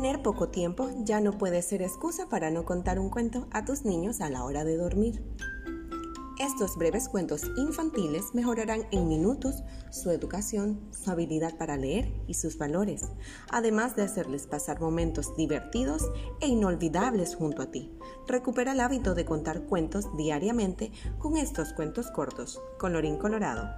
Tener poco tiempo ya no puede ser excusa para no contar un cuento a tus niños a la hora de dormir. Estos breves cuentos infantiles mejorarán en minutos su educación, su habilidad para leer y sus valores, además de hacerles pasar momentos divertidos e inolvidables junto a ti. Recupera el hábito de contar cuentos diariamente con estos cuentos cortos. Colorín colorado.